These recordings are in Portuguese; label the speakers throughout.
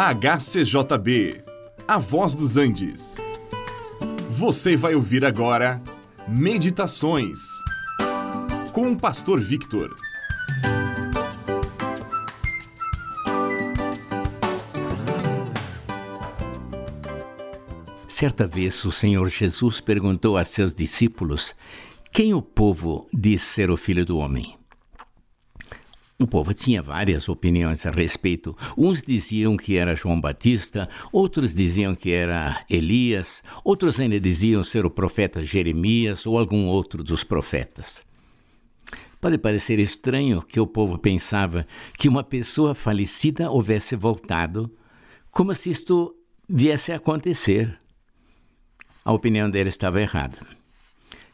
Speaker 1: HCJB, A Voz dos Andes. Você vai ouvir agora Meditações com o Pastor Victor.
Speaker 2: Certa vez o Senhor Jesus perguntou a seus discípulos quem o povo diz ser o filho do homem. O povo tinha várias opiniões a respeito. Uns diziam que era João Batista, outros diziam que era Elias, outros ainda diziam ser o profeta Jeremias ou algum outro dos profetas. Pode parecer estranho que o povo pensava que uma pessoa falecida houvesse voltado, como se isto viesse a acontecer. A opinião dele estava errada.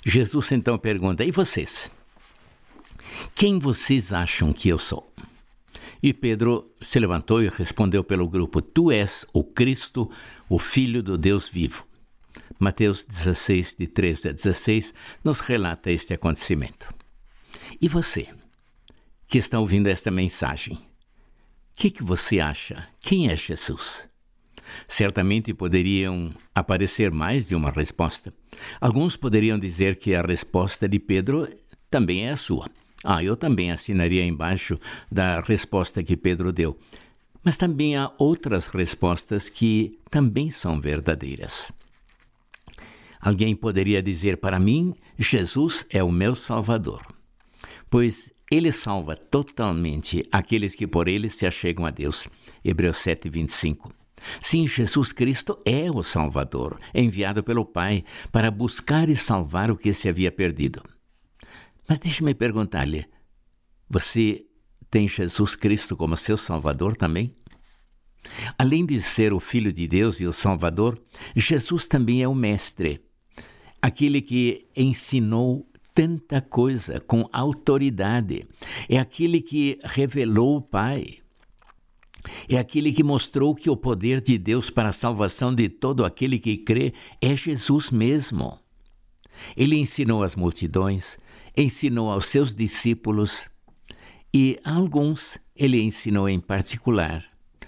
Speaker 2: Jesus então pergunta: E vocês? Quem vocês acham que eu sou? E Pedro se levantou e respondeu pelo grupo: Tu és o Cristo, o Filho do Deus vivo. Mateus 16, de 13 a 16, nos relata este acontecimento. E você, que está ouvindo esta mensagem, o que, que você acha? Quem é Jesus? Certamente poderiam aparecer mais de uma resposta. Alguns poderiam dizer que a resposta de Pedro também é a sua. Ah, eu também assinaria embaixo da resposta que Pedro deu. Mas também há outras respostas que também são verdadeiras. Alguém poderia dizer para mim: Jesus é o meu Salvador, pois ele salva totalmente aqueles que por ele se achegam a Deus. Hebreus 7, 25. Sim, Jesus Cristo é o Salvador, enviado pelo Pai para buscar e salvar o que se havia perdido. Mas deixe-me perguntar-lhe: você tem Jesus Cristo como seu Salvador também? Além de ser o Filho de Deus e o Salvador, Jesus também é o Mestre, aquele que ensinou tanta coisa com autoridade, é aquele que revelou o Pai. É aquele que mostrou que o poder de Deus para a salvação de todo aquele que crê é Jesus mesmo. Ele ensinou às multidões, ensinou aos seus discípulos e a alguns ele ensinou em particular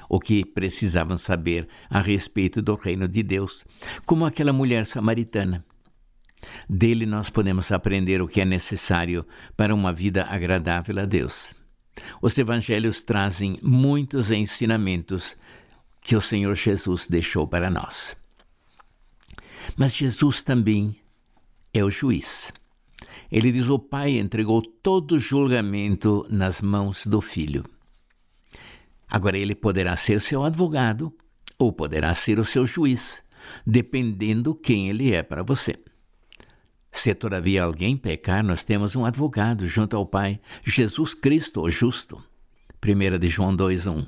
Speaker 2: o que precisavam saber a respeito do reino de Deus, como aquela mulher samaritana. Dele nós podemos aprender o que é necessário para uma vida agradável a Deus. Os evangelhos trazem muitos ensinamentos que o Senhor Jesus deixou para nós. Mas Jesus também é o juiz. Ele diz: O Pai entregou todo o julgamento nas mãos do Filho. Agora, ele poderá ser seu advogado ou poderá ser o seu juiz, dependendo quem ele é para você. Se todavia alguém pecar, nós temos um advogado junto ao Pai, Jesus Cristo, o justo. 1 de João 2:1.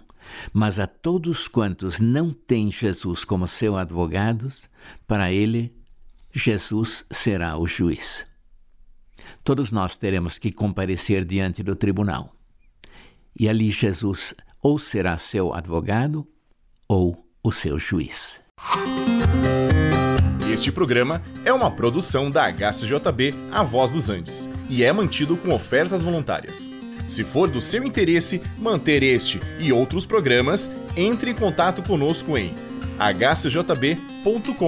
Speaker 2: Mas a todos quantos não têm Jesus como seu advogado, para ele Jesus será o juiz. Todos nós teremos que comparecer diante do tribunal. E ali Jesus ou será seu advogado ou o seu juiz.
Speaker 1: Este programa é uma produção da HCJB A Voz dos Andes e é mantido com ofertas voluntárias. Se for do seu interesse manter este e outros programas, entre em contato conosco em hcjb.com.br.